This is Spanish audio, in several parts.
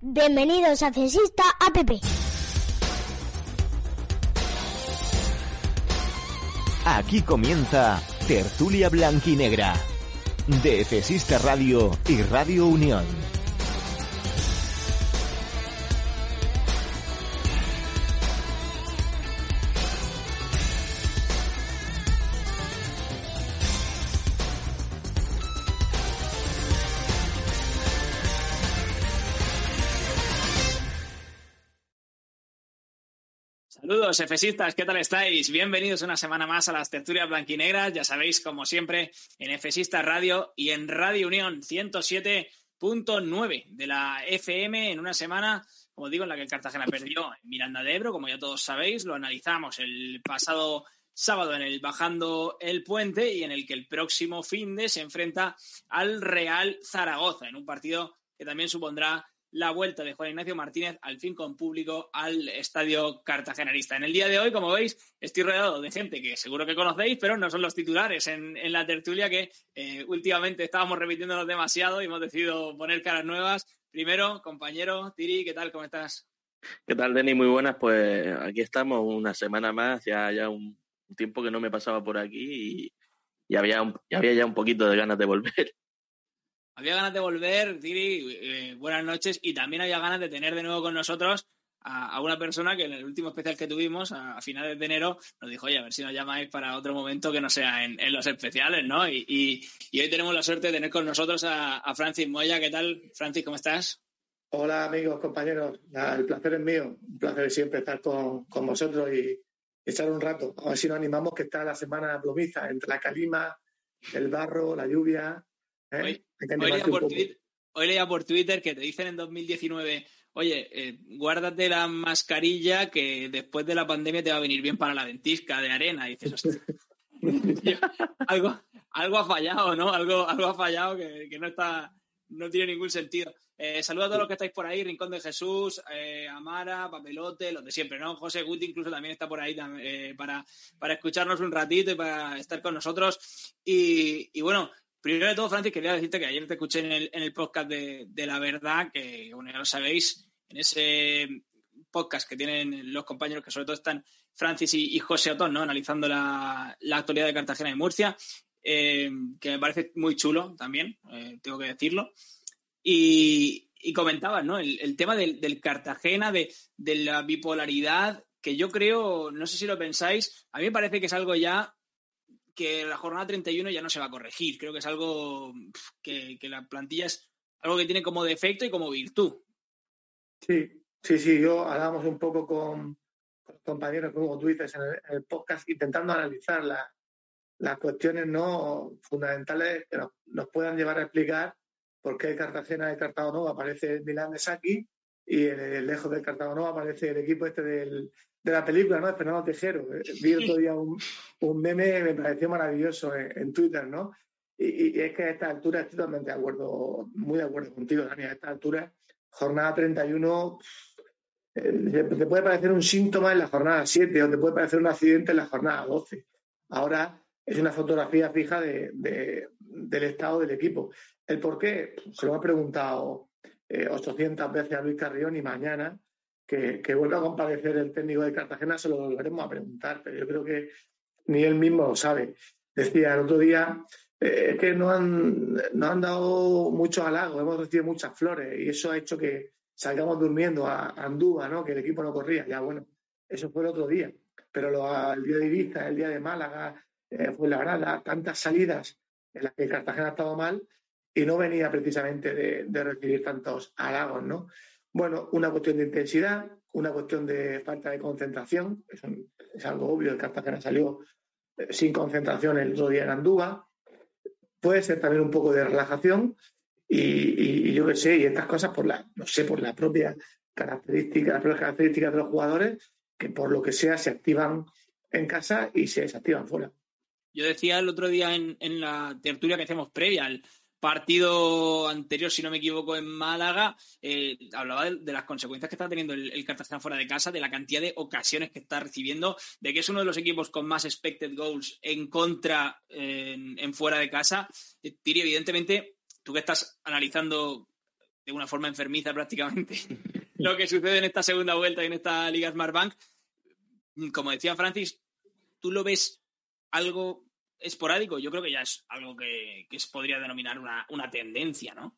Bienvenidos a Cesista App. Aquí comienza Tertulia Blanquinegra de Cesista Radio y Radio Unión. Saludos, efesistas, ¿qué tal estáis? Bienvenidos una semana más a las tertulias blanquinegras. Ya sabéis, como siempre, en Efesista Radio y en Radio Unión 107.9 de la FM en una semana, como digo, en la que Cartagena perdió en Miranda de Ebro, como ya todos sabéis. Lo analizamos el pasado sábado en el Bajando el Puente y en el que el próximo fin de se enfrenta al Real Zaragoza en un partido que también supondrá la vuelta de Juan Ignacio Martínez al fin con público al estadio cartagenarista. En el día de hoy, como veis, estoy rodeado de gente que seguro que conocéis, pero no son los titulares en, la tertulia que eh, últimamente estábamos repitiéndonos demasiado y hemos decidido poner caras nuevas. Primero, compañero Tiri, ¿qué tal? ¿Cómo estás? ¿Qué tal, Denis? Muy buenas. Pues aquí estamos una semana más, ya, ya un tiempo que no me pasaba por aquí y, había, había ya un poquito de ganas de volver. Había ganas de volver, Tiri, eh, buenas noches, y también había ganas de tener de nuevo con nosotros a, una persona que en el último especial que tuvimos, a, finales de enero, nos dijo, oye, a ver si nos llamáis para otro momento que no sea en, los especiales, ¿no? Y, hoy tenemos la suerte de tener con nosotros a, Francis Moya. ¿Qué tal, Francis? ¿Cómo estás? Hola, amigos, compañeros. el placer es mío. Un placer siempre estar con, vosotros y echar un rato. A ver si nos animamos que está la semana plomiza entre la calima, el barro, la lluvia ¿Eh? Hoy, leía por Twitter, que te dicen en 2019, oye, eh, guárdate la mascarilla que después de la pandemia te va a venir bien para la dentisca de arena. Y dices, algo, algo ha fallado, ¿no? Algo, algo ha fallado que, no está, no tiene ningún sentido. Eh, saludos a todos los que estáis por ahí, Rincón de Jesús, Amara, Papelote, los de siempre, ¿no? José Guti incluso también está por ahí para, para escucharnos un ratito y para estar con nosotros. Y, y bueno, Primero de todo, Francis, quería decirte que ayer te escuché en el, en el podcast de, La Verdad, que bueno, ya lo sabéis, en ese podcast que tienen los compañeros que sobre todo están Francis y, José Otón, ¿no? Analizando la, actualidad de Cartagena y Murcia, eh, que me parece muy chulo también, eh, tengo que decirlo. Y, comentabas, ¿no? El, tema del, Cartagena, de, de, la bipolaridad, que yo creo, no sé si lo pensáis, a mí me parece que es algo ya que la jornada 31 ya no se va a corregir. Creo que es algo que, la plantilla es algo que tiene como defecto y como virtud. Sí, sí, sí. Yo hablamos un poco con, compañeros, como tú dices, en el, podcast, intentando analizar las cuestiones no fundamentales que nos, puedan llevar a explicar por qué Cartagena de Cartago aparece el Milán de Saki y en el lejos del Cartago aparece el equipo este del, de la película, ¿no? De Fernando Tejero. Vi otro día un, un meme, me pareció maravilloso en, Twitter, ¿no? Y, es que a esta altura estoy totalmente de acuerdo, muy de acuerdo contigo, Dani, a esta altura, jornada 31, eh, te puede parecer un síntoma en la jornada 7 o te puede parecer un accidente en la jornada 12. Ahora es una fotografía fija de, del estado del equipo. ¿El por qué? Se lo ha preguntado 800 eh, veces a Luis Carrión y mañana que, vuelva a comparecer el técnico de Cartagena, se lo volveremos a preguntar, pero yo creo que ni él mismo lo sabe. Decía el otro día eh, que no han, no han dado mucho halago, hemos recibido muchas flores y eso ha hecho que salgamos durmiendo a, Andúa, ¿no? que el equipo no corría. Ya bueno, eso fue el otro día, pero el día de Ibiza, el día de Málaga, eh, fue la grada, tantas salidas en las que Cartagena ha estado mal y no venía precisamente de, recibir tantos halagos, ¿no? Bueno, una cuestión de intensidad, una cuestión de falta de concentración, es, algo obvio, el Cartagena salió eh, sin concentración el otro día en Andúa, puede ser también un poco de relajación y, yo qué sé, y estas cosas por la, no sé, por la propia característica, las propias características de los jugadores, que por lo que sea se activan en casa y se desactivan fuera. Yo decía el otro día en, en la tertulia que hacemos previa al, partido anterior, si no me equivoco, en Málaga, eh, hablaba de, las consecuencias que está teniendo el, el, Cartagena fuera de casa, de la cantidad de ocasiones que está recibiendo, de que es uno de los equipos con más expected goals en contra en, fuera de casa. Eh, Tiri, evidentemente, tú que estás analizando de una forma enfermiza prácticamente lo que sucede en esta segunda vuelta y en esta Liga Smart Bank, como decía Francis, ¿tú lo ves algo esporádico, yo creo que ya es algo que, se podría denominar una, tendencia, ¿no?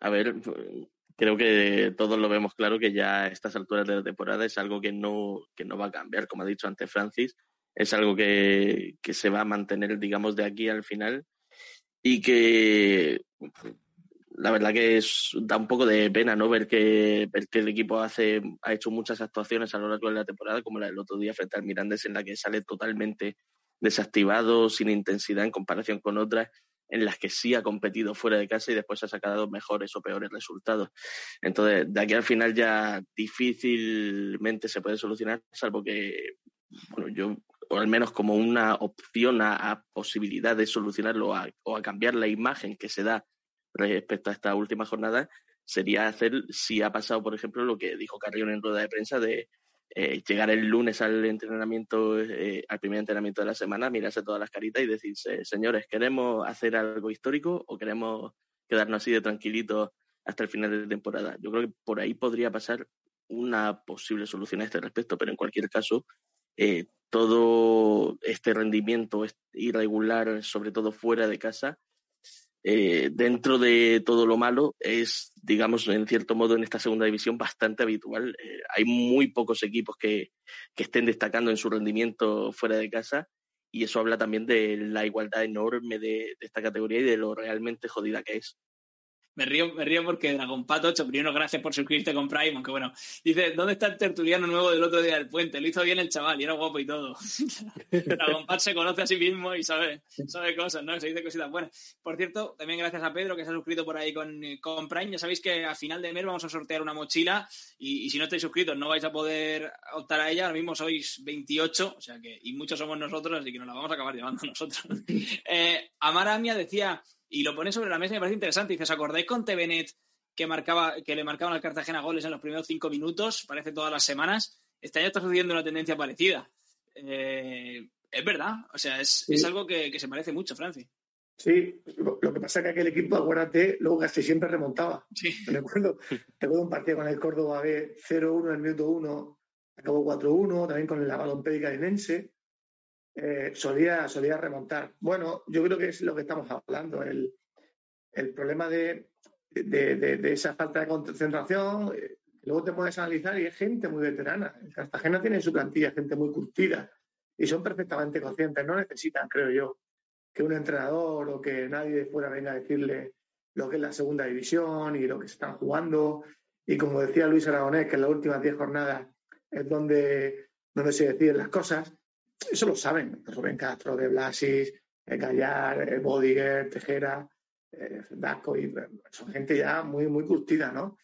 A ver, creo que todos lo vemos claro que ya a estas alturas de la temporada es algo que no, que no va a cambiar, como ha dicho antes Francis, es algo que, se va a mantener, digamos, de aquí al final y que la verdad que es, da un poco de pena no ver que, ver que el equipo hace, ha hecho muchas actuaciones a lo largo de la temporada, como la del otro día frente al Mirandes, en la que sale totalmente desactivado, sin intensidad en comparación con otras en las que sí ha competido fuera de casa y después ha sacado mejores o peores resultados. Entonces, de aquí al final ya difícilmente se puede solucionar, salvo que, bueno, yo, o al menos como una opción a, posibilidad de solucionarlo o a cambiar la imagen que se da respecto a esta última jornada, sería hacer, si ha pasado, por ejemplo, lo que dijo Carrión en rueda de prensa de eh, llegar el lunes al entrenamiento, eh, al primer entrenamiento de la semana, mirarse todas las caritas y decirse, señores, ¿queremos hacer algo histórico o queremos quedarnos así de tranquilitos hasta el final de temporada? Yo creo que por ahí podría pasar una posible solución a este respecto, pero en cualquier caso, eh, todo este rendimiento irregular, sobre todo fuera de casa, eh, dentro de todo lo malo, es, digamos, en cierto modo en esta segunda división bastante habitual. Eh, hay muy pocos equipos que, que, estén destacando en su rendimiento fuera de casa y eso habla también de la igualdad enorme de esta categoría y de lo realmente jodida que es. Me río, me río porque Dragon Pato 8, primero gracias por suscribirte con Prime, aunque bueno, dice, ¿dónde está el tertuliano nuevo del otro día del puente? Lo hizo bien el chaval y era guapo y todo. Dragon Pato se conoce a sí mismo y sabe, sabe cosas, ¿no? Se dice cositas buenas. Por cierto, también gracias a Pedro que se ha suscrito por ahí con, con Prime. Ya sabéis que a final de mes vamos a sortear una mochila y, si no estáis suscritos no vais a poder optar a ella. Ahora mismo sois 28, o sea que, y muchos somos nosotros, así que nos la vamos a acabar llevando nosotros. eh, Amia decía y lo pone sobre la mesa y me parece interesante. Dice, ¿os acordáis con TVNet que, marcaba, que le marcaban al Cartagena goles en los primeros cinco minutos? Parece todas las semanas. Este año está sucediendo una tendencia parecida. Eh, es verdad, o sea, es, algo que, se parece mucho, Franci. Sí, lo, que pasa es que aquel equipo, acuérdate, luego casi siempre remontaba. Sí. Recuerdo, recuerdo un partido con el Córdoba B 0-1 en el minuto 1, acabó 4-1, también con el Avalompédica Inense. Eh, solía, solía remontar. Bueno, yo creo que es lo que estamos hablando, el, problema de, esa falta de concentración. Eh, luego te puedes analizar y es gente muy veterana. El Cartagena tiene en su plantilla gente muy curtida y son perfectamente conscientes. No necesitan, creo yo, que un entrenador o que nadie de fuera venga a decirle lo que es la segunda división y lo que se están jugando. Y como decía Luis Aragonés, que en las últimas diez jornadas es donde, donde se deciden las cosas eso lo saben. Rubén Castro, De Blasis, eh, Gallar, eh, Bodiger, Tejera, eh, Dasco, y, son gente ya muy, muy curtida, ¿no?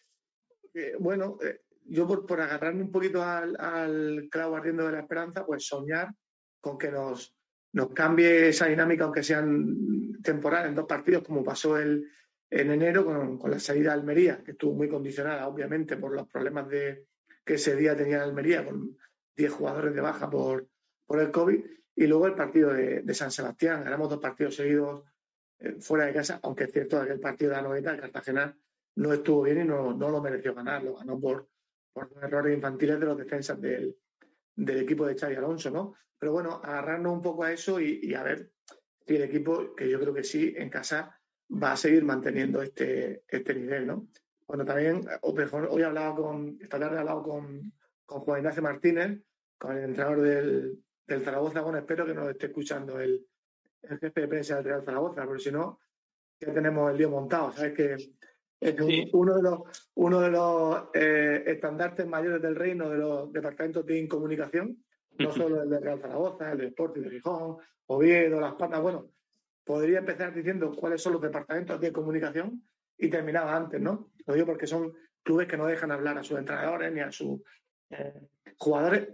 bueno, yo por, agarrarme un poquito al, clavo ardiendo de la esperanza, pues soñar con que nos, nos cambie esa dinámica, aunque sean temporales, en dos partidos, como pasó el, en enero con, con, la salida de Almería, que estuvo muy condicionada, obviamente, por los problemas de, que ese día tenía Almería, con 10 jugadores de baja por, por el COVID. Y luego el partido de, San Sebastián. Ganamos dos partidos seguidos eh, fuera de casa, aunque es cierto que el partido de la noveta, el Cartagena, no estuvo bien y no, lo mereció ganar. Lo ganó por, por errores infantiles de los defensas del, equipo de Xavi Alonso, ¿no? Pero bueno, agarrarnos un poco a eso y, a ver si el equipo, que yo creo que sí, en casa va a seguir manteniendo este, este nivel, ¿no? Bueno, también, hoy he hablado con, esta tarde he hablado con, con Juan Ignacio Martínez, con el entrenador del, del Zaragoza. Bueno, espero que nos esté escuchando el, jefe de prensa del Real Zaragoza, porque si no, ya tenemos el lío montado. Sabes que es uno de los, uno de los eh, estandartes mayores del reino de los departamentos de incomunicación, no solo el del Real Zaragoza, el de Sporting de Gijón, Oviedo, Las Patas. Bueno, podría empezar diciendo cuáles son los departamentos de comunicación y terminaba antes, ¿no? Lo digo porque son clubes que no dejan hablar a sus entrenadores ni a sus eh, jugadores,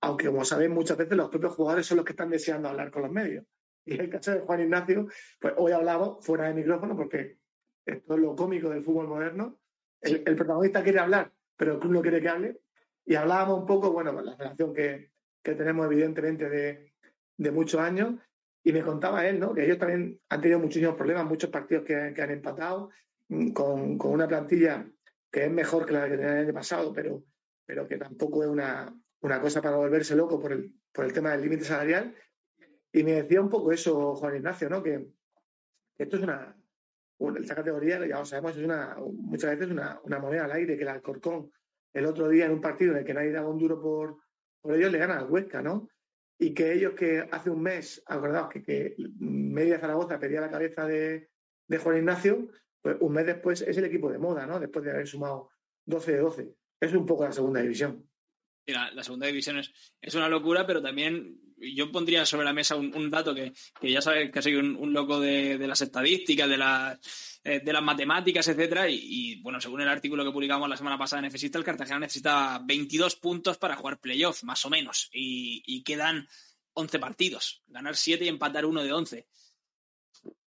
aunque como sabéis muchas veces los propios jugadores son los que están deseando hablar con los medios. Y en el caso de Juan Ignacio, pues hoy hablamos fuera de micrófono porque esto es lo cómico del fútbol moderno. El, protagonista quiere hablar, pero el club no quiere que hable. Y hablábamos un poco, bueno, la relación que, tenemos evidentemente de, de muchos años y me contaba él, ¿no? Que ellos también han tenido muchísimos problemas, muchos partidos que, han empatado, mm, con, una plantilla que es mejor que la que tenía el año pasado, pero, pero que tampoco es una, cosa para volverse loco por el, por el tema del límite salarial. Y me decía un poco eso Juan Ignacio, ¿no? Que, esto es una, esta categoría, ya lo sabemos, es una, muchas veces una, una moneda al aire, que el Alcorcón el otro día en un partido en el que nadie daba un duro por, por ellos le gana al Huesca, ¿no? y que ellos que hace un mes, acordaos que, que Media Zaragoza pedía la cabeza de, Juan Ignacio, pues un mes después es el equipo de moda, ¿no? Después de haber sumado 12 de 12. Es un poco la segunda división. Mira, la segunda división es, es una locura, pero también yo pondría sobre la mesa un, dato que, ya sabes que soy un, loco de, las estadísticas, de las, eh, de las matemáticas, etcétera. Y, bueno, según el artículo que publicamos la semana pasada en Necesita, el Cartagena necesita 22 puntos para jugar playoff, más o menos. Y, quedan 11 partidos. Ganar 7 y empatar 1 de 11.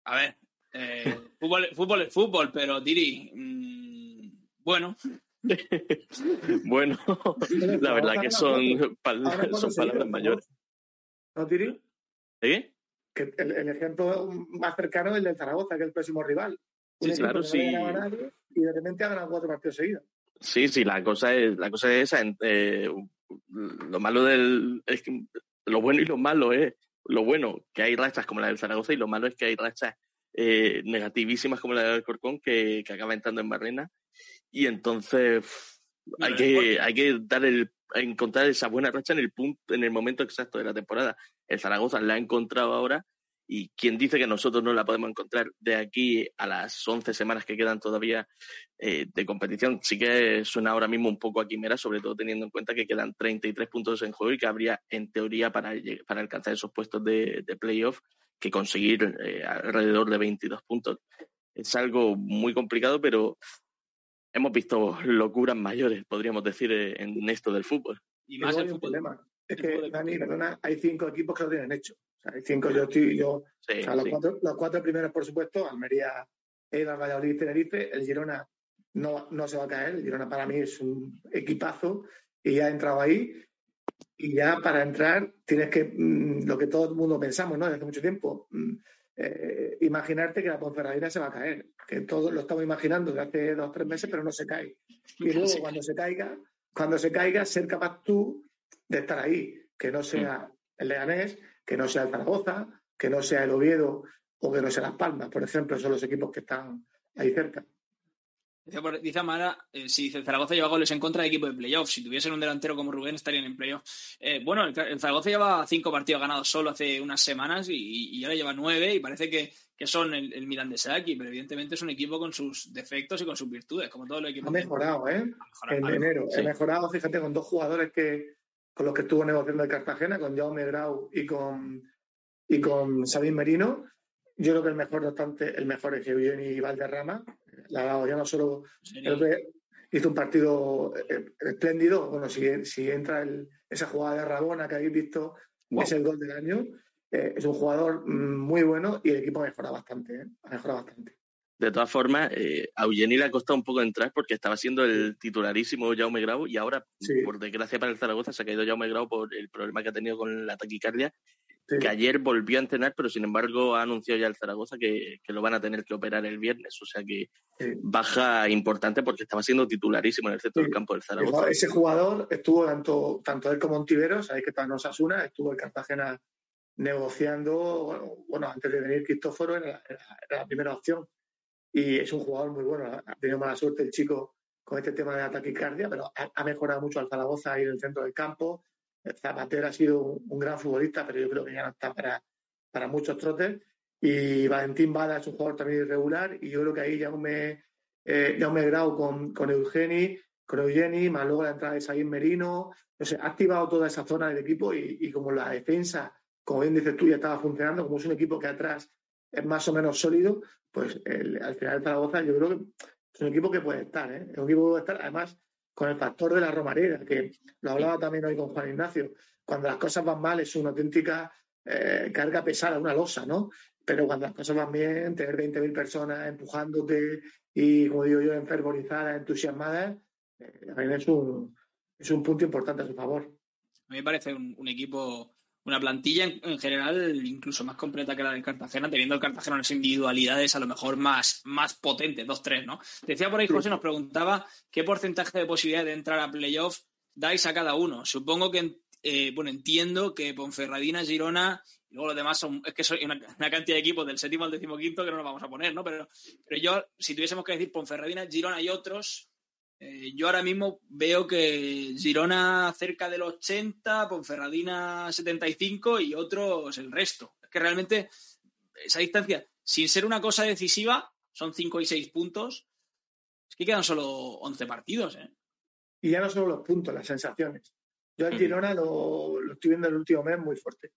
A ver, eh, fútbol, fútbol es fútbol, pero Diri, mm, bueno. bueno, la verdad que son, son palabras mayores. ¿No, Tiri? ¿Sí? Que el, ejemplo más cercano es el del Zaragoza, que es el próximo rival. sí, claro, sí. y de repente ha ganado cuatro partidos seguidos. Sí, sí, la cosa es, la cosa es esa. Eh, lo malo del. Es que lo bueno y lo malo es. Lo bueno, que hay rachas como la del Zaragoza, y lo malo es que hay rachas eh, negativísimas como la del Corcón, que, que acaba entrando en Barrena. Y entonces hay que, hay que dar el encontrar esa buena racha en el punto, en el momento exacto de la temporada. El Zaragoza la ha encontrado ahora y quien dice que nosotros no la podemos encontrar de aquí a las 11 semanas que quedan todavía eh, de competición, sí que suena ahora mismo un poco a quimera, sobre todo teniendo en cuenta que quedan 33 puntos en juego y que habría, en teoría, para, para alcanzar esos puestos de, playoff, que conseguir eh, alrededor de 22 puntos. Es algo muy complicado, pero hemos visto locuras mayores, podríamos decir, eh, en esto del fútbol. Y más el fútbol. Problema. Es que, Dani, perdona, hay cinco equipos que lo tienen hecho. O sea, hay cinco, yo estoy, yo, o sea, los, cuatro, los, cuatro, primeros, por supuesto, Almería, Eibar, Valladolid y Tenerife, el Girona no, no se va a caer, el Girona para mí es un equipazo y ya ha entrado ahí. Y ya para entrar tienes que, mm, lo que todo el mundo pensamos, ¿no? Desde hace mucho tiempo, mm, eh, imaginarte que la Ponferradina se va a caer, que todos lo estamos imaginando desde hace dos o tres meses, pero no se cae. Y luego cuando se caiga, cuando se caiga, ser capaz tú de estar ahí, que no sea el Leganés, que no sea el Zaragoza, que no sea el Oviedo o que no sea Las Palmas, por ejemplo, son los equipos que están ahí cerca. Dice Amara, eh, si Zaragoza lleva goles en contra de equipo de playoff, si tuviesen un delantero como Rubén estarían en playoff. Eh, bueno, el, Zaragoza lleva cinco partidos ganados solo hace unas semanas y, ahora lleva nueve y parece que, son el, el, Milan de Saki, pero evidentemente es un equipo con sus defectos y con sus virtudes, como todo el equipo. Ha mejorado, ¿eh? en enero. Ha mejorado, fíjate, con dos jugadores que con los que estuvo negociando el Cartagena, con Jaume Grau y con, y con Sabín Merino. Yo creo que el mejor, no obstante, el mejor es Eugenio Valderrama, la ya no solo hizo un partido eh, espléndido. Bueno, si, si entra esa jugada de Rabona que habéis visto, es el gol del año. Eh, es un jugador mm, muy bueno y el equipo ha mejorado bastante. ¿eh? Ha mejorado bastante. De todas formas, a Eugeni le ha costado un poco entrar porque estaba siendo el titularísimo Jaume Grau y ahora, por desgracia para el Zaragoza, se ha caído Jaume Grau por el problema que ha tenido con la taquicardia que ayer volvió a entrenar, pero sin embargo ha anunciado ya el Zaragoza que, lo van a tener que operar el viernes. O sea que baja importante porque estaba siendo titularísimo en el centro del campo del Zaragoza. Ese jugador estuvo tanto, tanto él como Ontiveros, sabéis que está en una estuvo el Cartagena negociando, bueno, antes de venir Cristóforo era, la primera opción. Y es un jugador muy bueno. Ha tenido mala suerte el chico con este tema de la taquicardia, pero ha, ha mejorado mucho al Zaragoza ahí en el centro del campo Zapatero ha sido un, gran futbolista, pero yo creo que ya no está para, para muchos trotes. Y Valentín Bada es un jugador también irregular y yo creo que ahí ya me, eh, ya me grado con, con Eugeni, con Eugeni, más luego la entrada de Saín Merino. No sé, ha activado toda esa zona del equipo y, como la defensa, como bien dices tú, ya estaba funcionando, como es un equipo que atrás es más o menos sólido, pues al final el Zaragoza yo creo que es un equipo que puede estar, ¿eh? es un equipo que puede estar, además con el factor de la romareda, que lo hablaba también hoy con Juan Ignacio, cuando las cosas van mal es una auténtica eh, carga pesada, una losa, ¿no? Pero cuando las cosas van bien, tener 20.000 personas empujándote y, como digo yo, enfervorizadas, entusiasmadas, eh, es un, es un punto importante a su favor. A mí me parece un equipo una plantilla en, general incluso más completa que la del Cartagena, teniendo el Cartagena unas individualidades a lo mejor más, más potentes, dos, tres, ¿no? Decía por ahí José, nos preguntaba qué porcentaje de posibilidad de entrar a playoff dais a cada uno. Supongo que, eh, bueno, entiendo que Ponferradina, Girona, y luego los demás son, es que soy una, cantidad de equipos del séptimo al decimoquinto que no nos vamos a poner, ¿no? Pero, pero yo, si tuviésemos que decir Ponferradina, Girona y otros, eh, yo ahora mismo veo que Girona cerca del 80, Ponferradina 75 y otros el resto. Es que realmente esa distancia, sin ser una cosa decisiva, son 5 y 6 puntos. Es que quedan solo 11 partidos. ¿eh? Y ya no solo los puntos, las sensaciones. Yo en Girona lo, estoy viendo el último mes muy fuerte.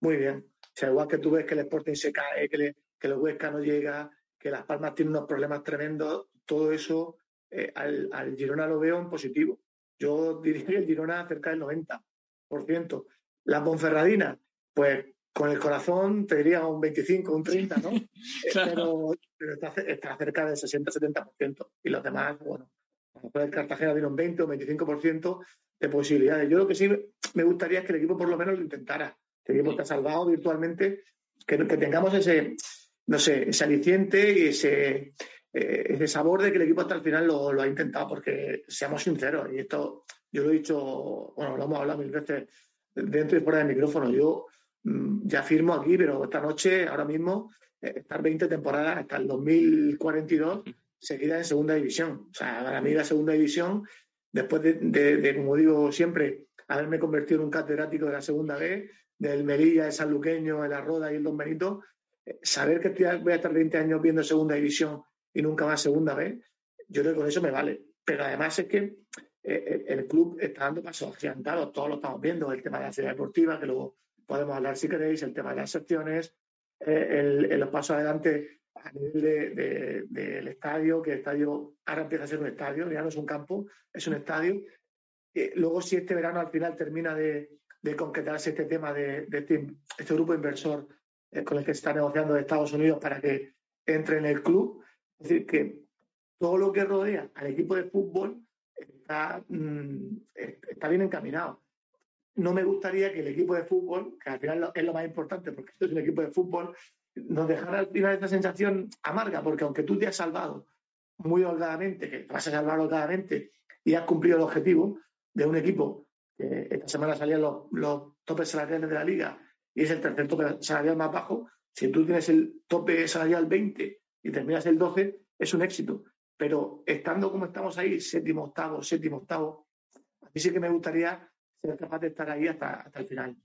Muy bien. O sea, igual que tú ves que el Sporting se cae, que, que el Huesca no llega, que Las Palmas tiene unos problemas tremendos, todo eso eh, al, Girona lo veo en positivo. Yo diría que el Girona cerca del 90%. La Ponferradina, pues con el corazón te diría un 25, un 30, ¿no? Eh, pero, está, cerca del 60-70%. Y los demás, bueno, a lo mejor el Cartagena tiene un 20 o 25% de posibilidades. Yo lo que sí me gustaría es que el equipo por lo menos lo intentara. Que el equipo está salvado virtualmente, que, que tengamos ese, no sé, ese aliciente y ese, eh, ese sabor de que el equipo hasta el final lo, ha intentado, porque seamos sinceros, y esto yo lo he dicho, bueno, lo hemos hablado mil veces dentro y fuera del micrófono, yo mm, ya firmo aquí, pero esta noche, ahora mismo, eh, estar 20 temporadas hasta el 2042 seguida en segunda división. O sea, para mí la segunda división, después de, como digo siempre, haberme convertido en un catedrático de la segunda B, del Melilla, el Sanluqueño, el Arroda y el Don Benito, eh, saber que voy a estar 20 años viendo segunda división y nunca más segunda vez, yo creo que con eso me vale. Pero además es que eh, eh, el club está dando pasos agigantados, todos lo estamos viendo, el tema de la ciudad deportiva, que luego podemos hablar si queréis, el tema de las secciones, eh, el, los pasos adelante a nivel del estadio, que el estadio ahora empieza a ser un estadio, ya no es un campo, es un estadio. luego, si este verano al final termina de, concretarse este tema de, este, este, grupo inversor con el que se está negociando de Estados Unidos para que entre en el club, es decir, que todo lo que rodea al equipo de fútbol está, mm, está bien encaminado. No me gustaría que el equipo de fútbol, que al final es lo más importante, porque esto es un equipo de fútbol, nos dejara al final esta sensación amarga, porque aunque tú te has salvado muy holgadamente, que vas a salvar holgadamente y has cumplido el objetivo de un equipo que esta semana salían los, los topes salariales de la liga y es el tercer tope salarial más bajo, si tú tienes el tope salarial 20 y terminas el 12, es un éxito. Pero estando como estamos ahí, séptimo, octavo, séptimo, octavo, a mí sí que me gustaría ser capaz de estar ahí hasta, hasta el final.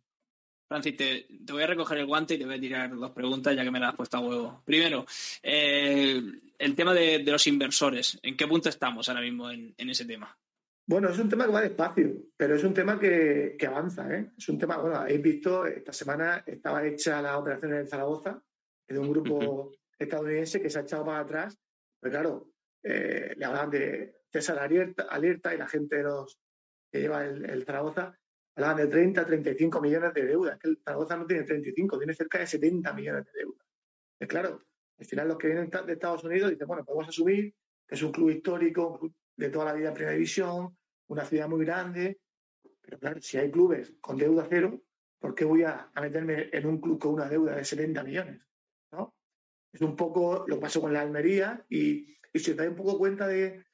Francis, te, voy a recoger el guante y te voy a tirar dos preguntas ya que me las has puesto a huevo. Primero, eh, el tema de, los inversores. ¿En qué punto estamos ahora mismo en, ese tema? Bueno, es un tema que va despacio, pero es un tema que, avanza. ¿eh? Es un tema, bueno, habéis visto, esta semana estaba hecha la operación en Zaragoza, de un grupo estadounidense que se ha echado para atrás. Pero claro, eh, le hablan de César alerta, y la gente de los que lleva el, Zaragoza hablaban de 30, 35 millones de deuda. Es que el Zaragoza no tiene 35, tiene cerca de 70 millones de deuda. Es claro, al final los que vienen de Estados Unidos dicen, bueno, podemos asumir que es un club histórico de toda la vida en primera división, una ciudad muy grande, pero claro, si hay clubes con deuda cero, ¿por qué voy a meterme en un club con una deuda de 70 millones? Es un poco lo que pasó con la Almería y, y si os dais un poco cuenta de,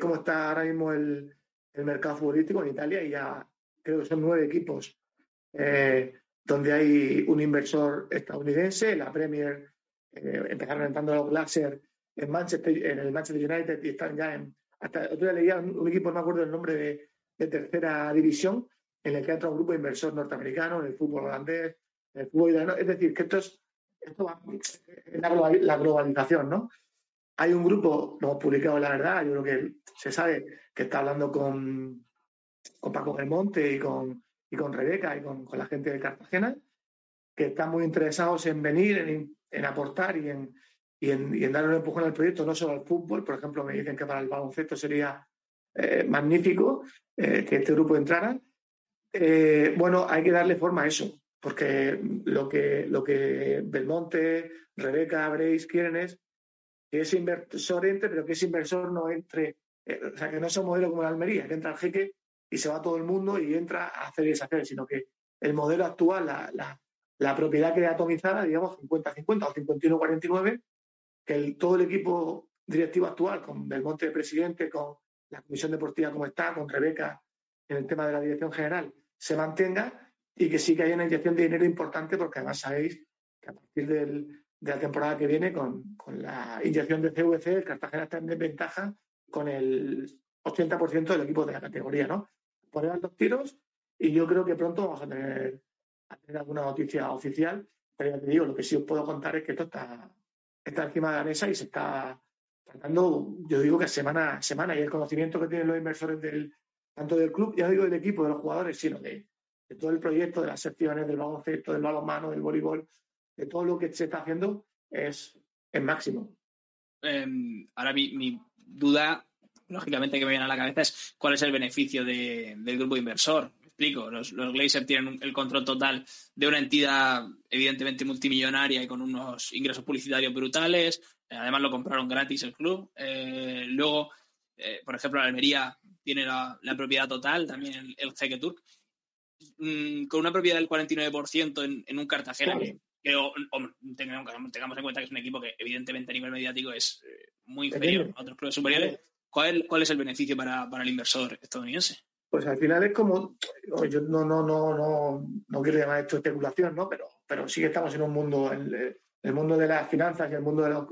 cómo está ahora mismo el, mercado futbolístico en Italia y ya creo que son nueve equipos eh, donde hay un inversor estadounidense, la Premier eh, empezaron entrando los Glaser en Manchester, en el Manchester United y están ya en hasta otro día leía un, equipo, no me acuerdo el nombre de, tercera división, en el que entra un grupo de inversor norteamericano, en el fútbol holandés, en el fútbol Es decir, que esto es esto va la, globalización, ¿no? Hay un grupo, lo hemos publicado la verdad, yo creo que se sabe que está hablando con, con Paco Belmonte y con, y con Rebeca y con, la gente de Cartagena, que están muy interesados en venir, en, aportar y en, y en, dar un empujón al proyecto, no solo al fútbol. Por ejemplo, me dicen que para el baloncesto sería eh, magnífico eh, que este grupo entrara. Eh, bueno, hay que darle forma a eso, porque lo que, lo que Belmonte, Rebeca, Breis quieren es que ese inversor entre, pero que ese inversor no entre, o sea, que no sea un modelo como la Almería, que entra el jeque y se va todo el mundo y entra a hacer y deshacer, sino que el modelo actual, la, la, propiedad queda atomizada, digamos, 50-50 o 51-49, que todo el equipo directivo actual, con Belmonte de presidente, con la comisión deportiva como está, con Rebeca en el tema de la dirección general, se mantenga y que sí que haya una inyección de dinero importante, porque además sabéis que a partir de la temporada que viene, con, con la inyección de CVC, el Cartagena está en desventaja con el 80% del equipo de la categoría, ¿no? poner dos tiros y yo creo que pronto vamos a tener, alguna noticia oficial. Pero ya te digo, lo que sí os puedo contar es que esto está, está encima de la mesa y se está tratando, yo digo que semana a semana, y el conocimiento que tienen los inversores del, tanto del club, ya digo del equipo, de los jugadores, sino de, todo el proyecto, de las secciones, del baloncesto, del balonmano, del voleibol, de todo lo que se está haciendo, es, el máximo. Em, ahora mi, duda lógicamente que me viene a la cabeza es cuál es el beneficio del grupo inversor. Me explico, los, los Glazer tienen el control total de una entidad evidentemente multimillonaria y con unos ingresos publicitarios brutales. Eh, además lo compraron gratis el club. Eh, luego, eh, por ejemplo, la Almería tiene la, propiedad total, también el, el Turk. Mm, con una propiedad del 49% en, en un Cartagena, que tengamos, en cuenta que es un equipo que evidentemente a nivel mediático es muy inferior a otros clubes superiores. ¿Cuál, es el beneficio para, el inversor estadounidense? Pues al final es como, yo no, no, no, no, no quiero llamar esto especulación, ¿no? Pero, pero sí que estamos en un mundo, el, el mundo de las finanzas y el mundo de los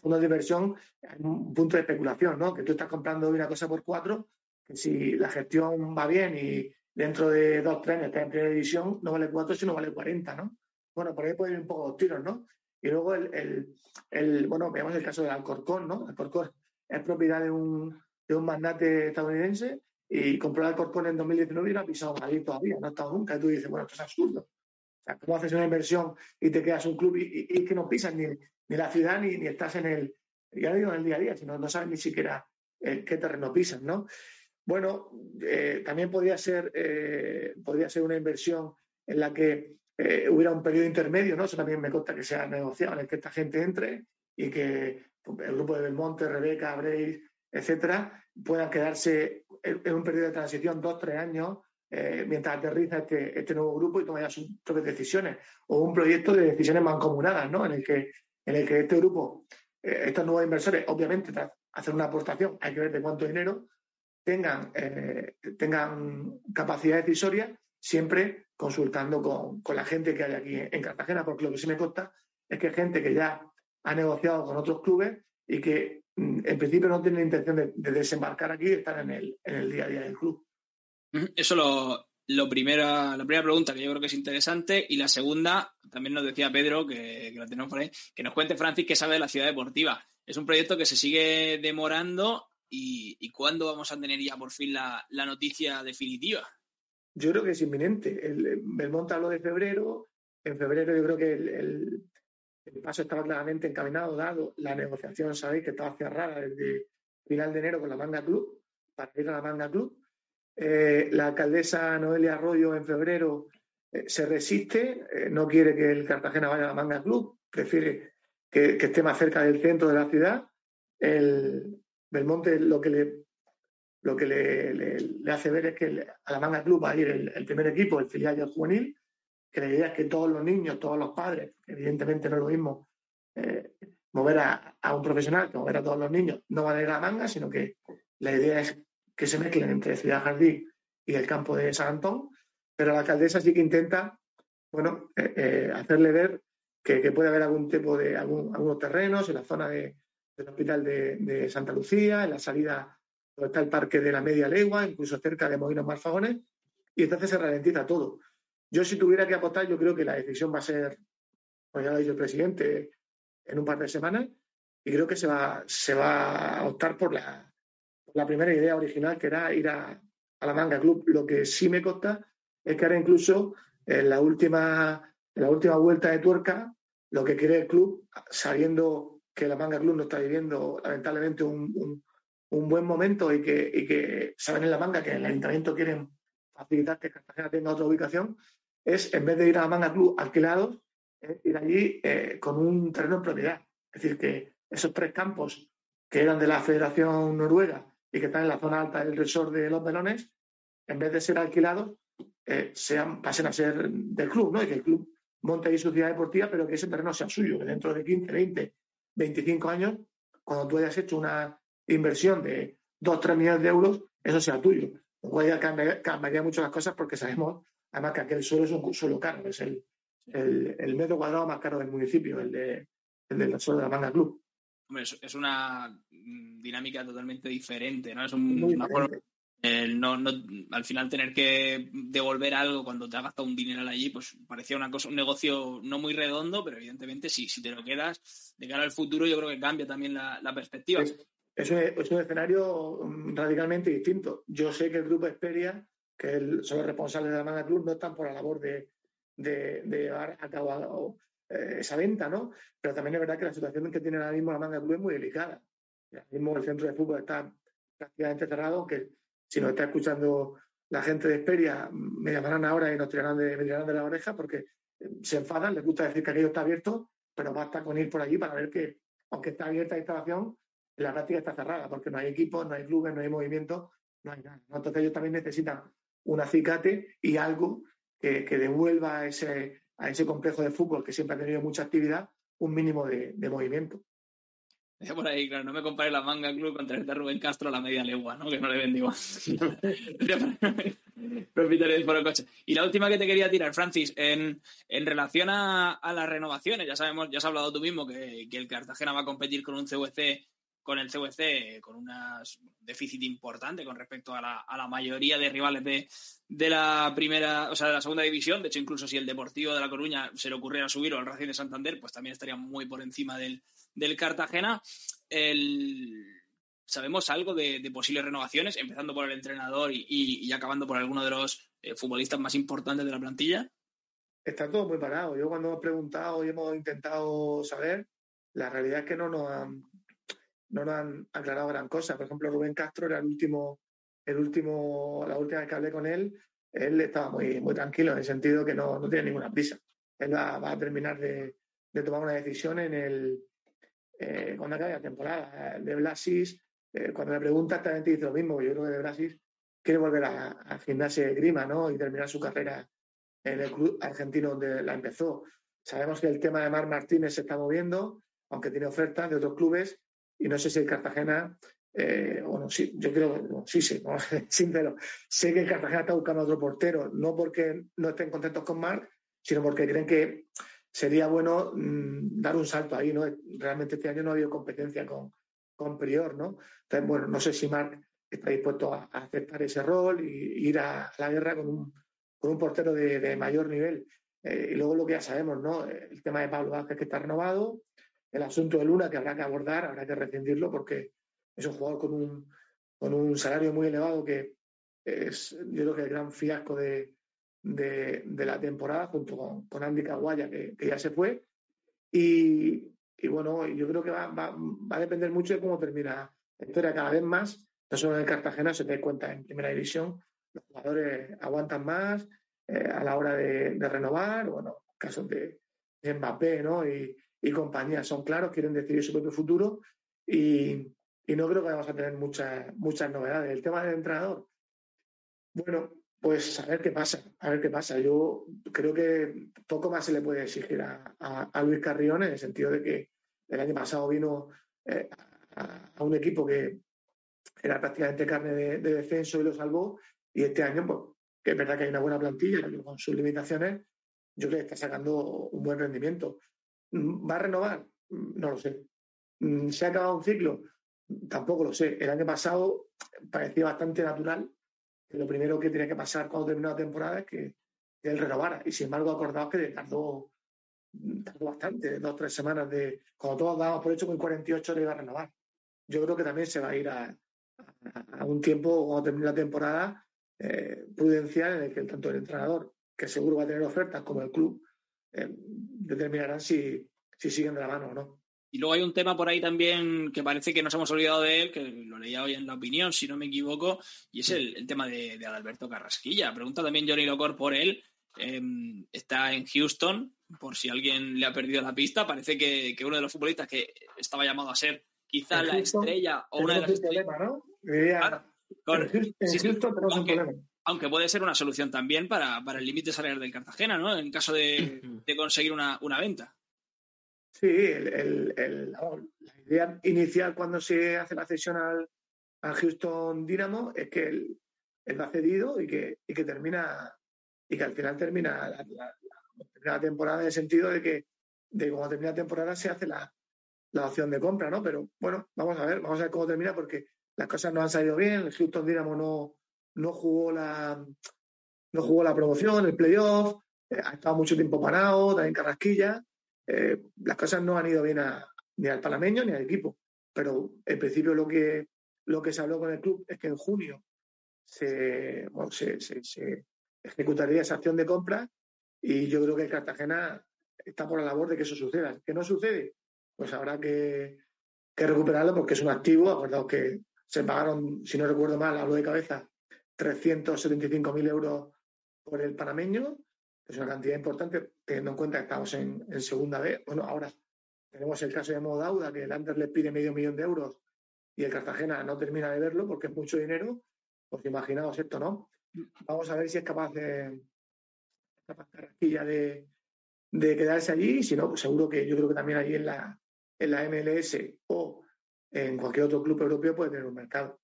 fondos de inversión, hay un punto de especulación, ¿no? Que tú estás comprando una cosa por cuatro, que si la gestión va bien y dentro de dos, tres estás en primera división, no vale cuatro, sino vale cuarenta, ¿no? Bueno, por ahí pueden ir un poco los tiros, ¿no? Y luego el, el, el, bueno, veamos el caso del Alcorcón, ¿no? Alcorcón es propiedad de un, de un magnate estadounidense y compró el Alcorcón en 2019 y no ha pisado Madrid todavía, no ha estado nunca. Y tú dices, bueno, esto es absurdo. O sea, ¿cómo haces una inversión y te quedas un club y, que no pisas ni, ni la ciudad ni, ni, estás en el, ya digo, en el día a día, sino no sabes ni siquiera eh, qué terreno pisas, ¿no? Bueno, eh, también podría ser, eh, podría ser una inversión en la que hubiera un periodo intermedio, ¿no? Eso también me consta que sea negociado, en el que esta gente entre y que el grupo de Belmonte, Rebeca, Breis, etcétera, puedan quedarse en un periodo de transición, dos, tres años, eh, mientras aterriza este, este, nuevo grupo y toma ya sus propias decisiones. O un proyecto de decisiones mancomunadas, ¿no? En el que, en el que este grupo, eh, estos nuevos inversores, obviamente, tras hacer una aportación, hay que ver de cuánto dinero, tengan, eh, tengan capacidad decisoria, siempre consultando con, con, la gente que hay aquí en Cartagena, porque lo que sí me consta es que gente que ya ha negociado con otros clubes y que mm, en principio no tienen intención de, desembarcar aquí y estar en el, en el día a día del club. Eso lo, lo primera, la primera pregunta que yo creo que es interesante y la segunda, también nos decía Pedro, que, lo tenemos por ahí, que nos cuente Francis qué sabe de la ciudad deportiva. Es un proyecto que se sigue demorando y, ¿cuándo vamos a tener ya por fin la, noticia definitiva? Yo creo que es inminente. El, Belmonte habló de febrero. En febrero yo creo que el, paso estaba claramente encaminado, dado la negociación, sabéis que estaba cerrada desde final de enero con la Manga Club, para ir a la Manga Club. Eh, la alcaldesa Noelia Arroyo en febrero eh, se resiste, eh, no quiere que el Cartagena vaya a la Manga Club, prefiere que, esté más cerca del centro de la ciudad. El Belmonte lo que le, lo que le, hace ver es que a la Manga Club va a ir el, el primer equipo, el filial y el juvenil, que la idea es que todos los niños, todos los padres, evidentemente no es lo mismo eh, mover a, un profesional que mover a todos los niños, no van a ir a la manga, sino que la idea es que se mezclen entre Ciudad Jardín y el campo de San Antón, pero la alcaldesa sí que intenta, bueno, eh, eh, hacerle ver que, puede haber algún tipo de, algunos terrenos en la zona del hospital de, Santa Lucía, en la salida donde está el parque de la media legua, incluso cerca de Molinos Marfagones, y entonces se ralentiza todo. Yo si tuviera que apostar, yo creo que la decisión va a ser, como ya lo ha dicho el presidente, en un par de semanas, y creo que se va, se va a optar por la, la primera idea original, que era ir a, la Manga Club. Lo que sí me consta es que ahora incluso en la última en la última vuelta de tuerca, lo que quiere el club, sabiendo que la Manga Club no está viviendo lamentablemente un, buen momento y que, y que saben en la manga que el ayuntamiento quieren facilitar que Cartagena tenga otra ubicación, es en vez de ir a la Manga Club alquilados, ir allí eh, con un terreno en propiedad. Es decir, que esos tres campos que eran de la Federación Noruega y que están en la zona alta del resort de Los Melones, en vez de ser alquilados, eh, sean, pasen a ser del club, ¿no? Y que el club monte ahí su ciudad deportiva, pero que ese terreno sea suyo, que dentro de 15, 20, 25 años, cuando tú hayas hecho una inversión de 2, 3 millones de euros, eso sea tuyo. Luego cambiaría mucho las cosas porque sabemos, además, que aquel suelo es un suelo caro, es el, el, metro cuadrado más caro del municipio, el, de, el del suelo de la Manga Club. Hombre, es, una mm, dinámica totalmente diferente, ¿no? Es un, el no, no, al final tener que devolver algo cuando te ha gastado un dinero allí, pues parecía una cosa, un negocio no muy redondo, pero evidentemente si, si te lo quedas de cara al futuro, yo creo que cambia también la, perspectiva. Es, un, escenario mm, radicalmente distinto. Yo sé que el grupo Esperia, que son los responsables de la Manga Club, no están por la labor de, de, llevar a cabo eh, esa venta, ¿no? Pero también es verdad que la situación que tiene ahora mismo la Manga Club es muy delicada. Ahora mismo el centro de fútbol está prácticamente cerrado, que si nos está escuchando la gente de Esperia, me llamarán ahora y nos tirarán de, me tirarán de la oreja porque eh, se enfadan, les gusta decir que aquello está abierto, pero basta con ir por allí para ver que, aunque está abierta la instalación, la práctica está cerrada, porque no hay equipos, no hay clubes, no hay movimiento, no hay nada. Entonces ellos también necesitan un acicate y algo que, devuelva a ese, a ese complejo de fútbol que siempre ha tenido mucha actividad un mínimo de movimiento por ahí, claro, no me compare la manga club contra el de Rubén Castro a la media legua, ¿no? Que no le bendigo. por el coche. Y la última que te quería tirar, Francis, en, en relación a, las renovaciones, ya sabemos, ya has hablado tú mismo que, que el Cartagena va a competir con un CVC con el CVC con un déficit importante con respecto a la, a la mayoría de rivales de, de, la primera, o sea, de la segunda división. De hecho, incluso si el Deportivo de La Coruña se le ocurriera subir o el Racing de Santander, pues también estaría muy por encima del, del Cartagena. ¿Sabemos algo de, posibles renovaciones, empezando por el entrenador y, acabando por alguno de los eh, futbolistas más importantes de la plantilla? Está todo muy parado. Yo cuando hemos preguntado y hemos intentado saber, la realidad es que no nos han, no nos han aclarado gran cosa. Por ejemplo, Rubén Castro era el último, el último, la última vez que hablé con él, él estaba muy, muy tranquilo en el sentido que no, tiene ninguna prisa. Él va, a terminar de, tomar una decisión en el, eh, cuando acabe la temporada. De Blasis, eh, cuando le pregunta, exactamente dice lo mismo. Yo creo que de Blasis quiere volver a, a gimnasia de grima ¿no? y terminar su carrera en el club argentino donde la empezó. Sabemos que el tema de Mar Martínez se está moviendo, aunque tiene ofertas de otros clubes, y no sé si Cartagena, eh, bueno, sí, yo creo, sí, sí, sincero, sé que Cartagena está buscando otro portero, no porque no estén contentos con Marc, sino porque creen que sería bueno mm, dar un salto ahí, ¿no? Realmente este año no ha habido competencia con, con Prior, ¿no? Entonces, bueno, no sé si Marc está dispuesto a, aceptar ese rol y ir a la guerra con un, con un portero de, mayor nivel. Eh, y luego lo que ya sabemos, ¿no? El tema de Pablo Vázquez que está renovado, el asunto de Luna que habrá que abordar, habrá que rescindirlo porque es un jugador con un, con un salario muy elevado que es, yo creo que el gran fiasco de, de, la temporada junto con, con Andy Caguaya, que, ya se fue. Y, y, bueno, yo creo que va, va, va, a depender mucho de cómo termina la historia cada vez más. No solo en Cartagena, se te cuenta en primera división, los jugadores aguantan más eh, a la hora de, renovar. Bueno, casos de, de Mbappé ¿no? y, y compañía son claros, quieren decidir su propio futuro y, y no creo que vamos a tener muchas, muchas novedades. El tema del entrenador, bueno, pues a ver qué pasa, a ver qué pasa. Yo creo que poco más se le puede exigir a, Luis Carrión en el sentido de que el año pasado vino eh, a, un equipo que era prácticamente carne de, descenso y lo salvó. Y este año, pues, que es verdad que hay una buena plantilla, pero con sus limitaciones, yo creo que está sacando un buen rendimiento. ¿Va a renovar? No lo sé. ¿Se ha acabado un ciclo? Tampoco lo sé. El año pasado parecía bastante natural lo primero que tiene que pasar cuando termina la temporada es que él renovara. Y sin embargo, acordaos que tardó, tardó bastante, dos o tres semanas de. Cuando todos dábamos por hecho que en 48 le iba a renovar. Yo creo que también se va a ir a, un tiempo, cuando termine la temporada, eh, prudencial en el que tanto el entrenador, que seguro va a tener ofertas, como el club, eh, determinarán si, si siguen de la mano o no. Y luego hay un tema por ahí también que parece que nos hemos olvidado de él, que lo leía hoy en la opinión, si no me equivoco, y es el, tema de, de, Adalberto Carrasquilla. Pregunta también Johnny Locor por él. Em, está en Houston, por si alguien le ha perdido la pista. Parece que, uno de los futbolistas que estaba llamado a ser quizá la estrella o una de las estrellas. ¿no? aunque, puede ser una solución también para, el límite salarial del Cartagena, ¿no? En caso de, conseguir una, venta. Sí, la idea inicial cuando se hace la cesión al, Houston Dynamo es que él, va cedido y que, y que termina y que al final termina la, temporada en el sentido de que de cuando termina la temporada se hace la, opción de compra, ¿no? Pero bueno, vamos a ver, vamos a ver cómo termina porque las cosas no han salido bien, el Houston Dynamo no, no jugó la no jugó la promoción, el playoff, eh, ha estado mucho tiempo parado, también Carrasquilla, eh, las cosas no han ido bien ni al panameño ni al equipo, pero en principio lo que lo que se habló con el club es que en junio se, se, ejecutaría esa acción de compra y yo creo que Cartagena está por la labor de que eso suceda. ¿Que no sucede? Pues habrá que, recuperarlo porque es un activo. Acordaos que se pagaron, si no recuerdo mal, hablo de cabeza, 375.000 euros por el panameño, es una cantidad importante, teniendo en cuenta que estamos en, segunda vez. Bueno, ahora tenemos el caso de Modauda, que el Ander le pide medio millón de euros y el Cartagena no termina de verlo porque es mucho dinero. Pues imaginaos esto, ¿no? Vamos a ver si es capaz de, capaz de quedarse allí. Si no, pues seguro que yo creo que también allí en la, en la MLS o en cualquier otro club europeo puede tener un mercado.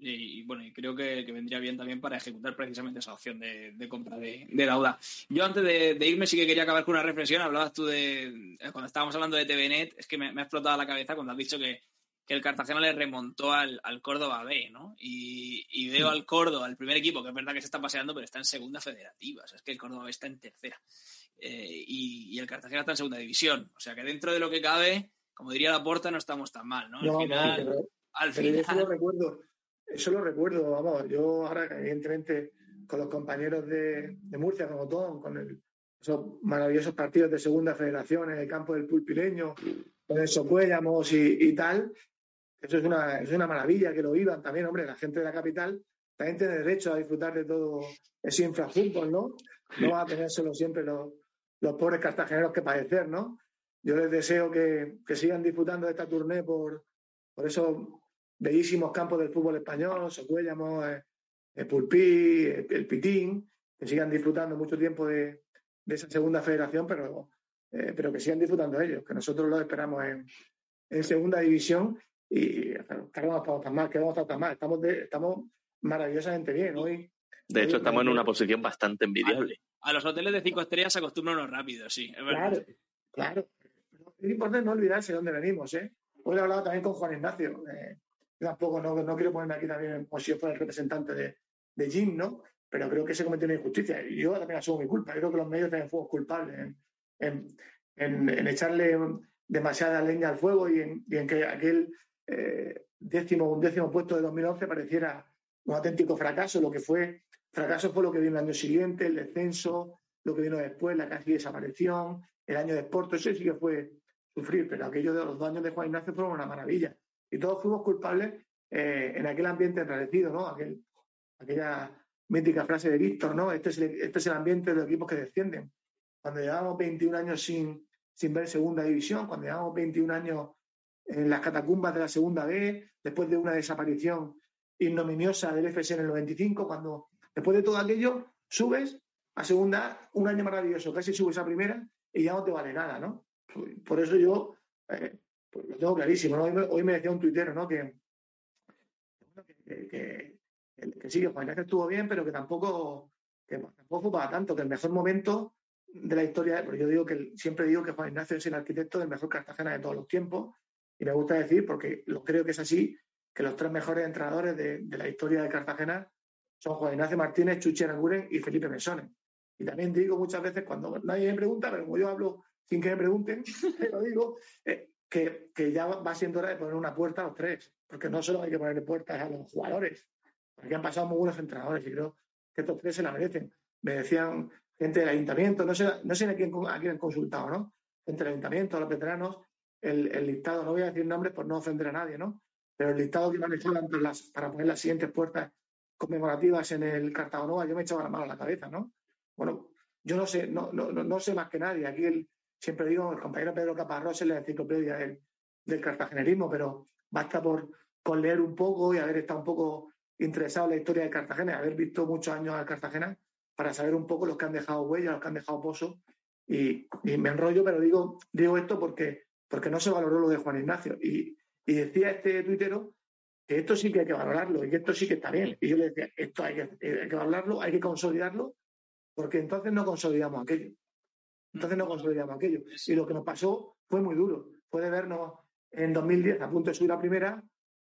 Y, bueno, y creo que, vendría bien también para ejecutar precisamente esa opción de, compra de, de, Dauda. Yo antes de, irme sí que quería acabar con una reflexión. Hablabas tú de, cuando estábamos hablando de TVNet, es que me, me ha explotado la cabeza cuando has dicho que, que el Cartagena le remontó al, Córdoba B, ¿no? Y, veo al Córdoba, al primer equipo, que es verdad que se está paseando, pero está en segunda federativa. O sea, es que el Córdoba B está en tercera. Eh, y, el Cartagena está en segunda división. O sea, que dentro de lo que cabe, como diría la Porta, no estamos tan mal, ¿no? Al final, al final... Lo recuerdo, eso lo recuerdo, vamos, yo ahora, evidentemente, con los compañeros de, Murcia, como todo, con esos maravillosos partidos de segunda federación en el campo del Pulpileño, con el Socuéllamos y, tal, eso es una, es una maravilla que lo vivan también, hombre, la gente de la capital también tiene derecho a disfrutar de todo ese infrafútbol, ¿no? No va a tener solo siempre los, los pobres cartageneros que padecer, ¿no? Yo les deseo que, sigan disfrutando de esta tournée por, por esos bellísimos campos del fútbol español, Socuéllamos, el, el Pulpí, el, Pitín, que sigan disfrutando mucho tiempo de, esa segunda federación, pero, eh, pero que sigan disfrutando ellos, que nosotros los esperamos en, en segunda división y que no estamos tan mal, que no estamos tan mal, estamos, estamos maravillosamente bien hoy. De hecho, estamos en una posición bastante envidiable. A, los hoteles de cinco estrellas se acostumbran los rápidos, sí. claro, claro. Es importante no olvidarse de dónde venimos, ¿eh? Hoy he hablado también con Juan Ignacio. Eh, tampoco no, no, quiero ponerme aquí también como si yo fuera el representante de, de Jim, ¿no? Pero creo que se cometió una injusticia. Y yo también asumo mi culpa. creo que los medios también fuimos culpables en, en, echarle demasiada leña al fuego y en, en que aquel eh, décimo, un décimo puesto de 2011 pareciera un auténtico fracaso. Lo que fue fracaso fue lo que vino el año siguiente, el descenso, lo que vino después, la casi desaparición, el año de Porto, eso sí que fue sufrir, pero aquello de los dos años de Juan Ignacio fueron una maravilla. Y todos fuimos culpables eh, en aquel ambiente enrarecido, ¿no? Aquel, aquella mítica frase de Víctor, ¿no? Este es, el, este es el ambiente de los equipos que descienden. Cuando llevamos 21 años sin, ver segunda división, cuando llevamos 21 años en las catacumbas de la Segunda B, después de una desaparición ignominiosa del FC en el 95, cuando después de todo aquello subes a Segunda, un año maravilloso, casi subes a Primera y ya no te vale nada, ¿no? Por eso yo eh, pues lo tengo clarísimo, Hoy, me decía un tuitero, ¿no? Que, que, que, que sí, que Juan estuvo bien, pero que tampoco, que tampoco fue para tanto, que el mejor momento de la historia, porque yo digo que siempre digo que Juan Ignacio es el arquitecto del mejor Cartagena de todos los tiempos, y me gusta decir, porque lo creo que es así, que los tres mejores entrenadores de, la historia de Cartagena son Juan Ignacio Martínez, Chuchi Aranguren y Felipe Mesones. Y también digo muchas veces cuando nadie me pregunta, pero como yo hablo sin que me pregunten, lo digo, eh, que, ya va siendo hora de poner una puerta a los tres, porque no solo hay que ponerle puertas a los jugadores, porque han pasado muy buenos entrenadores y creo que estos tres se la merecen. Me decían gente del ayuntamiento, no sé, no sé a quién, a quién han consultado, ¿no? Gente del ayuntamiento, los veteranos, el, el, listado, no voy a decir nombres por no ofender a nadie, ¿no? Pero el listado que manejaban para, las, para poner las siguientes puertas conmemorativas en el Cartagonova, yo me echaba la mano a la cabeza, ¿no? Bueno, yo no sé, no, no, no sé más que nadie. Aquí el, siempre digo, el compañero Pedro Caparrós es la enciclopedia del, del cartagenerismo, pero basta por, con leer un poco y haber estado un poco interesado en la historia de Cartagena haber visto muchos años a Cartagena para saber un poco los que han dejado huella, los que han dejado pozos. Y, me enrollo, pero digo, digo esto porque, porque no se valoró lo de Juan Ignacio. Y, y decía este tuitero que esto sí que hay que valorarlo y que esto sí que está bien. Y yo le decía, esto hay que, hay que valorarlo, hay que consolidarlo, porque entonces no consolidamos aquello. Entonces no consolidamos aquello. Y lo que nos pasó fue muy duro. Puede vernos en 2010 a punto de subir a primera,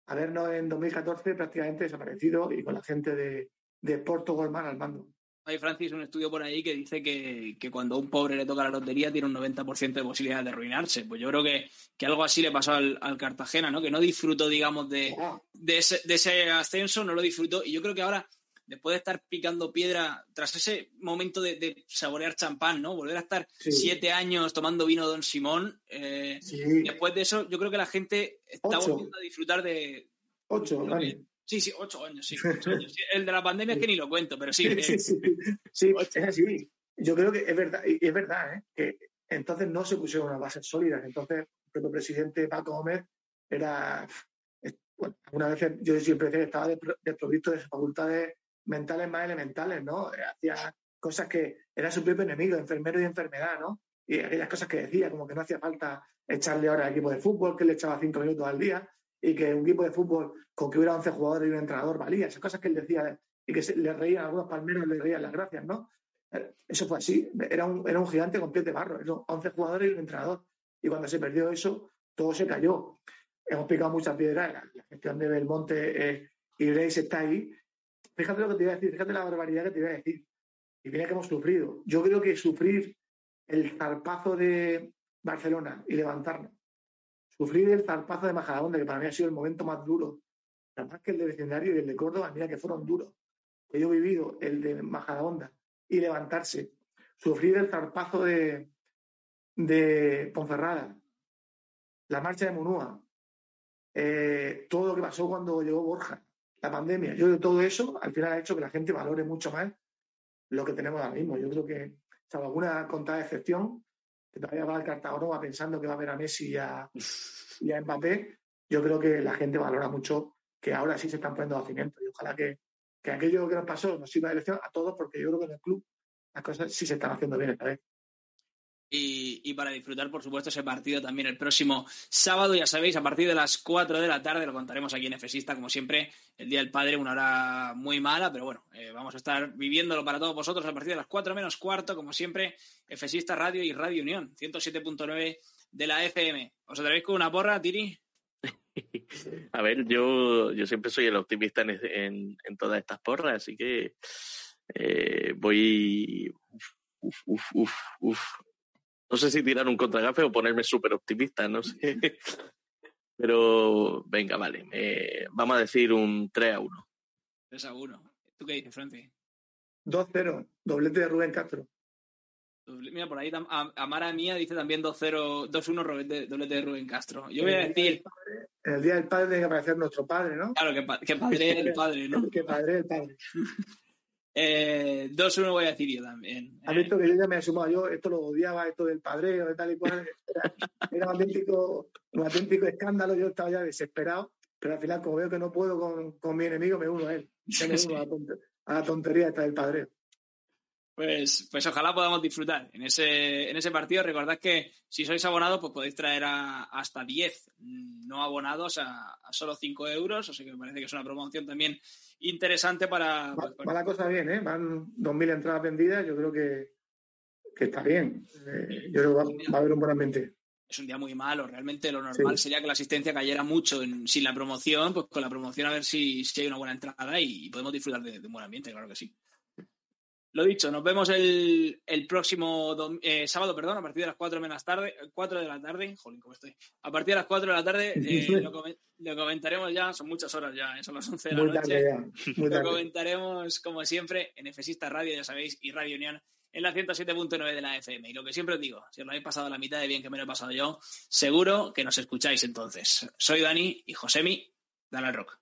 a vernos en 2014 prácticamente desaparecido y con la gente de, de Porto Goldman al mando. Hay, Francis, un estudio por ahí que dice que, que, cuando a un pobre le toca la lotería tiene un 90% de posibilidades de arruinarse. Pues yo creo que, que algo así le pasó al, al, Cartagena, ¿no? Que no disfrutó, digamos, de, de, ese, de ese ascenso, no lo disfrutó. Y yo creo que ahora después de estar picando piedra, tras ese momento de, saborear champán, ¿no? Volver a estar siete años tomando vino Don Simón, eh, después de eso, yo creo que la gente está volviendo a disfrutar de... Ocho. Sí, sí, ocho años, sí, El de la pandemia es que ni lo cuento, pero sí. sí, sí, sí. es así. Yo creo que es verdad, y es verdad, ¿eh? que entonces no se pusieron unas bases sólidas. Entonces, el propio presidente Paco Gómez era bueno, algunas veces yo siempre decía que estaba desprovisto de facultades mentales más elementales, ¿no? Hacía cosas que era su propio enemigo, enfermero y enfermedad, ¿no? Y aquellas cosas que decía, como que no hacía falta echarle ahora al equipo de fútbol, que le echaba cinco minutos al día, y que un equipo de fútbol con que hubiera 11 jugadores y un entrenador valía, esas cosas que él decía y que le reían algunos palmeros, le reían las gracias, ¿no? Eso fue así, era un, era un gigante con pies de barro, 11 jugadores y un entrenador. Y cuando se perdió eso, todo se cayó. Hemos picado muchas piedras, la, gestión de Belmonte eh, y Reis está ahí, Fíjate lo que te iba a decir, fíjate la barbaridad que te iba a decir. Y mira que hemos sufrido. Yo creo que sufrir el zarpazo de Barcelona y levantarnos, sufrir el zarpazo de Majadahonda, que para mí ha sido el momento más duro, más que el de vecindario y el de Córdoba, mira que fueron duros. Que yo he vivido el de Majadahonda y levantarse, sufrir el zarpazo de, de Ponferrada, la marcha de Munúa, eh, todo lo que pasó cuando llegó Borja, la pandemia. Yo de todo eso, al final ha hecho que la gente valore mucho más lo que tenemos ahora mismo. Yo creo que, salvo alguna contada excepción, que todavía va al Cartagonova pensando que va a ver a Messi y a, y a Mbappé, yo creo que la gente valora mucho que ahora sí se están poniendo cimientos. Y ojalá que, que aquello que nos pasó nos sirva de lección a todos, porque yo creo que en el club las cosas sí se están haciendo bien esta vez. Y, para disfrutar, por supuesto, ese partido también el próximo sábado, ya sabéis, a partir de las 4 de la tarde, lo contaremos aquí en Efesista, como siempre, el Día del Padre, una hora muy mala, pero bueno, eh, vamos a estar viviéndolo para todos vosotros a partir de las 4 menos cuarto, como siempre, Efesista Radio y Radio Unión, 107.9 de la FM. ¿Os atrevéis con una porra, Tiri? A ver, yo, yo siempre soy el optimista en, en, todas estas porras, así que eh, voy... Uf, uf, uf, uf. No sé si tirar un contragafe o ponerme súper optimista, no sé. Pero venga, vale. Eh, vamos a decir un 3 a 1. 3 a 1. ¿Tú qué dices, Francis? 2-0. Doblete de Rubén Castro. Mira, por ahí Amara Mía dice también 2-0, 2-1 doblete de Rubén Castro. Yo voy a decir. En el día del padre tiene que aparecer nuestro padre, ¿no? Claro, que, pa que padre es el padre, ¿no? que padre es el padre. Eh, 2-1 voy a decir yo también. Has visto que yo ya me he sumado, yo esto lo odiaba, esto del padreo, de tal y cual. Era, un, auténtico, un auténtico escándalo, yo estaba ya desesperado, pero al final, como veo que no puedo con, con mi enemigo, me uno a él. Me uno a, la tontería, a la tontería esta del padreo. Pues, pues ojalá podamos disfrutar en ese, en ese partido. Recordad que si sois abonados, pues podéis traer a, hasta 10 no abonados a, a, solo 5 euros. O sea que me parece que es una promoción también interesante para. Va, pues, la cosa bien, ¿eh? Van 2.000 entradas vendidas. Yo creo que, que está bien. Eh, yo creo que va, a haber un buen ambiente. Es un día muy malo. Realmente lo normal sería que la asistencia cayera mucho sin la promoción. Pues con la promoción a ver si, si hay una buena entrada y, podemos disfrutar de, de un buen ambiente, claro que sí. Lo dicho, nos vemos el, próximo eh, sábado, perdón, a partir de las 4 menos tarde, 4 de la tarde, jolín, ¿cómo estoy? A partir de las 4 de la tarde eh, lo, comentaremos ya, son muchas horas ya, son las 11 de la noche. lo comentaremos, como siempre, en Efesista Radio, ya sabéis, y Radio Unión en la 107.9 de la FM. Y lo que siempre os digo, si os lo habéis pasado la mitad de bien que me lo he pasado yo, seguro que nos escucháis entonces. Soy Dani y Josemi, dale al rock.